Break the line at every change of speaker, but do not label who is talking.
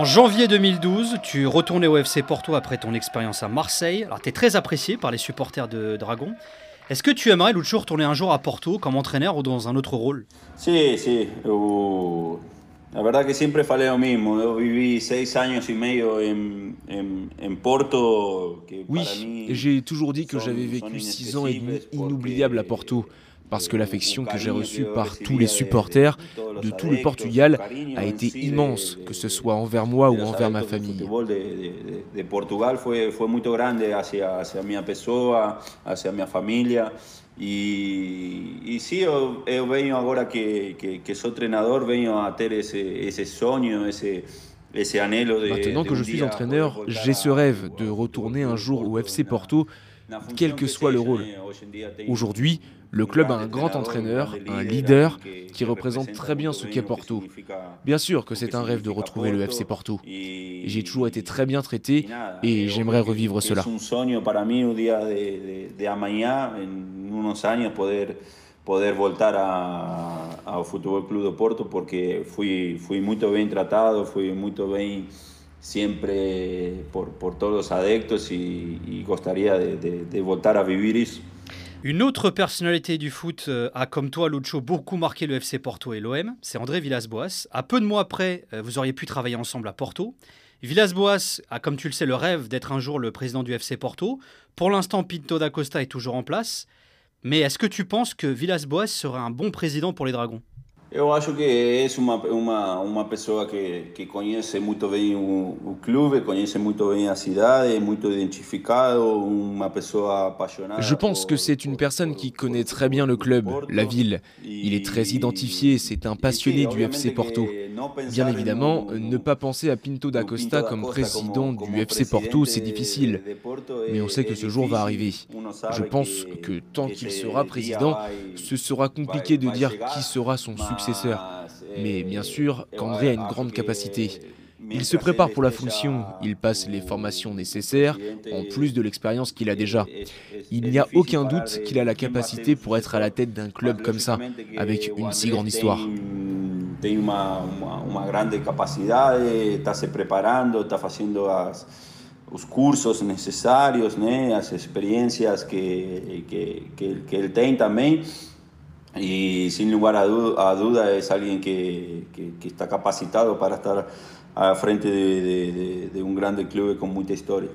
En janvier 2012, tu retournais au FC Porto après ton expérience à Marseille. Alors, tu es très apprécié par les supporters de Dragon. Est-ce que tu aimerais, Lucho, retourner un jour à Porto comme entraîneur ou dans un autre rôle?
Sí, sí. Eu, la verdad que siempre falei lo mismo. Eu viví seis años y medio en, en, en Porto. Que
Oui, j'ai toujours dit que j'avais vécu six ans et demi inoubliables à
porque,
Porto, parce que l'affection que j'ai reçue par tous les supporters
de
tout le Portugal a été immense, que ce soit envers moi ou envers ma famille.
Portugal fue muy grande hacia, hacia mi pessoa, hacia mi familia. E, e sim, eu, eu venho agora que, que, que sou treinador, venho a ter esse, esse sonho, esse, esse anelo de.
Maintenant que je suis entraîneur, j'ai ce rêve de retourner un jour au FC Porto, quel que soit le rôle. Aujourd'hui, le club a un grand entraîneur, un leader qui représente très bien ce qu'est Porto. Bien sûr que c'est un rêve de retrouver le FC Porto. J'ai toujours été très bien traité et j'aimerais revivre cela.
Poder voltar a, ao Futebol Clube do Porto, porque fui, fui muito bem tratado, fui muito bem siempre por, por todos los adeptos y, de, de, de.
Une autre personnalité du foot euh, a, comme toi, Lucho, beaucoup marqué le FC Porto et l'OM. C'est André Villas-Boas. À peu de mois après, euh, vous auriez pu travailler ensemble à Porto. Villas-Boas a, comme tu le sais, le rêve d'être un jour le président du FC Porto. Pour l'instant, Pinto da Costa est toujours en place. Mais est-ce que tu penses que Villas-Boas serait un bon président pour les Dragons?
Eu acho que é uma, uma, uma pessoa que, que conhece muito bem o, o clube, conhece muito bem a cidade, é muito identificado, uma pessoa apaixonada.
Je pense que c'est une personne qui connaît très bien le club, la ville. Il est très identifié, c'est un passionné du FC Porto. Bien évidemment, ne pas penser à Pinto da Costa comme président du FC Porto, c'est difficile. Mais on sait que ce jour va arriver. Je pense que tant qu'il sera président, ce sera compliqué de dire qui sera son successeur. Mais bien sûr qu'André a une grande capacité. Il se prépare pour la fonction, il passe les formations nécessaires, en plus de l'expérience qu'il a déjà. Il n'y a aucun doute qu'il a la capacité pour être à la tête d'un club comme ça, avec une si grande histoire.
Tem uma, uma, uma grande capacidade, está se preparando, está fazendo as, os cursos necessários, né, as experiências que, que, que, que ele tem. E sem lugar a, du a dúvida é alguém que, que, está capacitado para estar à frente de, de, um grande clube com muita história.